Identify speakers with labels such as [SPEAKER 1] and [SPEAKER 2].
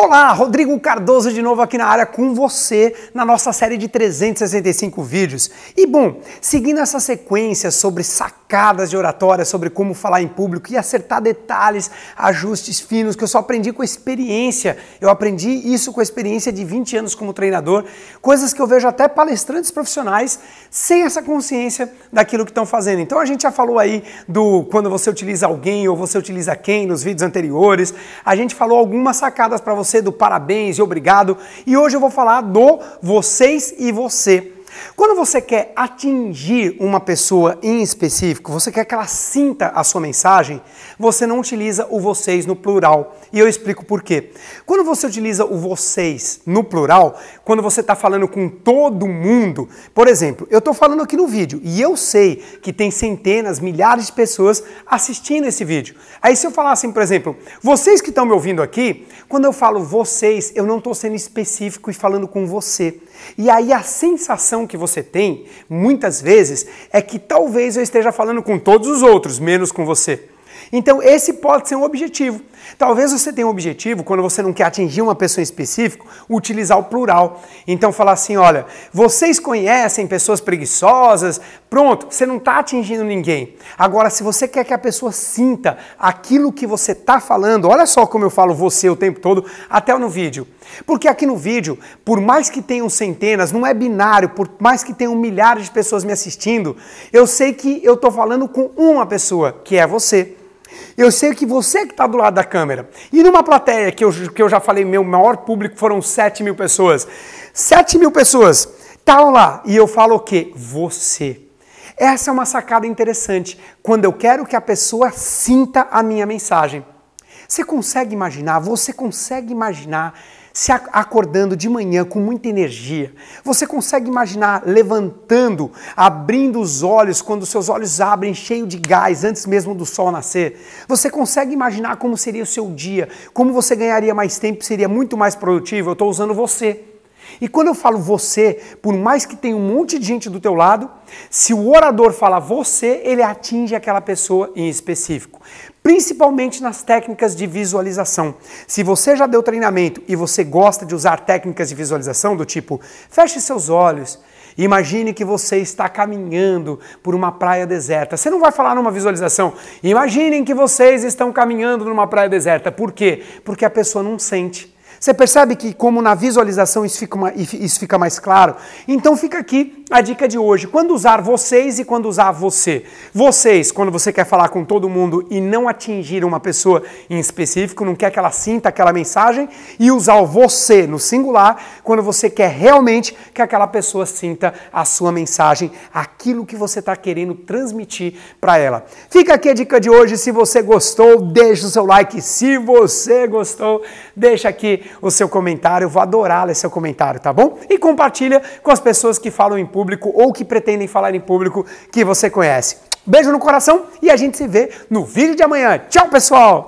[SPEAKER 1] Olá, Rodrigo Cardoso de novo aqui na área com você na nossa série de 365 vídeos. E bom, seguindo essa sequência sobre sacadas de oratória, sobre como falar em público e acertar detalhes, ajustes finos que eu só aprendi com experiência. Eu aprendi isso com a experiência de 20 anos como treinador, coisas que eu vejo até palestrantes profissionais sem essa consciência daquilo que estão fazendo. Então a gente já falou aí do quando você utiliza alguém ou você utiliza quem nos vídeos anteriores. A gente falou algumas sacadas para você você do parabéns e obrigado. E hoje eu vou falar do vocês e você. Quando você quer atingir uma pessoa em específico, você quer que ela sinta a sua mensagem, você não utiliza o vocês no plural. E eu explico por quê. Quando você utiliza o vocês no plural, quando você está falando com todo mundo, por exemplo, eu estou falando aqui no vídeo e eu sei que tem centenas, milhares de pessoas assistindo esse vídeo. Aí se eu falar assim, por exemplo, vocês que estão me ouvindo aqui, quando eu falo vocês, eu não estou sendo específico e falando com você. E aí a sensação que você tem, muitas vezes, é que talvez eu esteja falando com todos os outros, menos com você. Então, esse pode ser um objetivo. Talvez você tenha um objetivo, quando você não quer atingir uma pessoa em específico, utilizar o plural. Então, falar assim: olha, vocês conhecem pessoas preguiçosas, pronto, você não está atingindo ninguém. Agora, se você quer que a pessoa sinta aquilo que você está falando, olha só como eu falo você o tempo todo, até no vídeo. Porque aqui no vídeo, por mais que tenham centenas, não é binário, por mais que tenham milhares de pessoas me assistindo, eu sei que eu estou falando com uma pessoa, que é você. Eu sei que você que está do lado da câmera. E numa plateia que eu, que eu já falei, meu maior público foram 7 mil pessoas. 7 mil pessoas estavam lá. E eu falo o quê? Você. Essa é uma sacada interessante. Quando eu quero que a pessoa sinta a minha mensagem. Você consegue imaginar? Você consegue imaginar se acordando de manhã com muita energia. Você consegue imaginar levantando, abrindo os olhos quando seus olhos abrem cheio de gás antes mesmo do sol nascer? Você consegue imaginar como seria o seu dia? Como você ganharia mais tempo, seria muito mais produtivo? Eu estou usando você. E quando eu falo você, por mais que tenha um monte de gente do teu lado, se o orador fala você, ele atinge aquela pessoa em específico. Principalmente nas técnicas de visualização. Se você já deu treinamento e você gosta de usar técnicas de visualização do tipo, feche seus olhos, Imagine que você está caminhando por uma praia deserta. Você não vai falar numa visualização. Imaginem que vocês estão caminhando numa praia deserta. Por quê? Porque a pessoa não sente. Você percebe que, como na visualização isso fica, isso fica mais claro? Então fica aqui a dica de hoje. Quando usar vocês e quando usar você. Vocês, quando você quer falar com todo mundo e não atingir uma pessoa em específico, não quer que ela sinta aquela mensagem. E usar o você no singular, quando você quer realmente que aquela pessoa sinta a sua mensagem, aquilo que você está querendo transmitir para ela. Fica aqui a dica de hoje. Se você gostou, deixa o seu like. Se você gostou, deixa aqui o seu comentário. Eu vou adorar ler seu comentário, tá bom? E compartilha com as pessoas que falam em público ou que pretendem falar em público que você conhece. Beijo no coração e a gente se vê no vídeo de amanhã. Tchau, pessoal!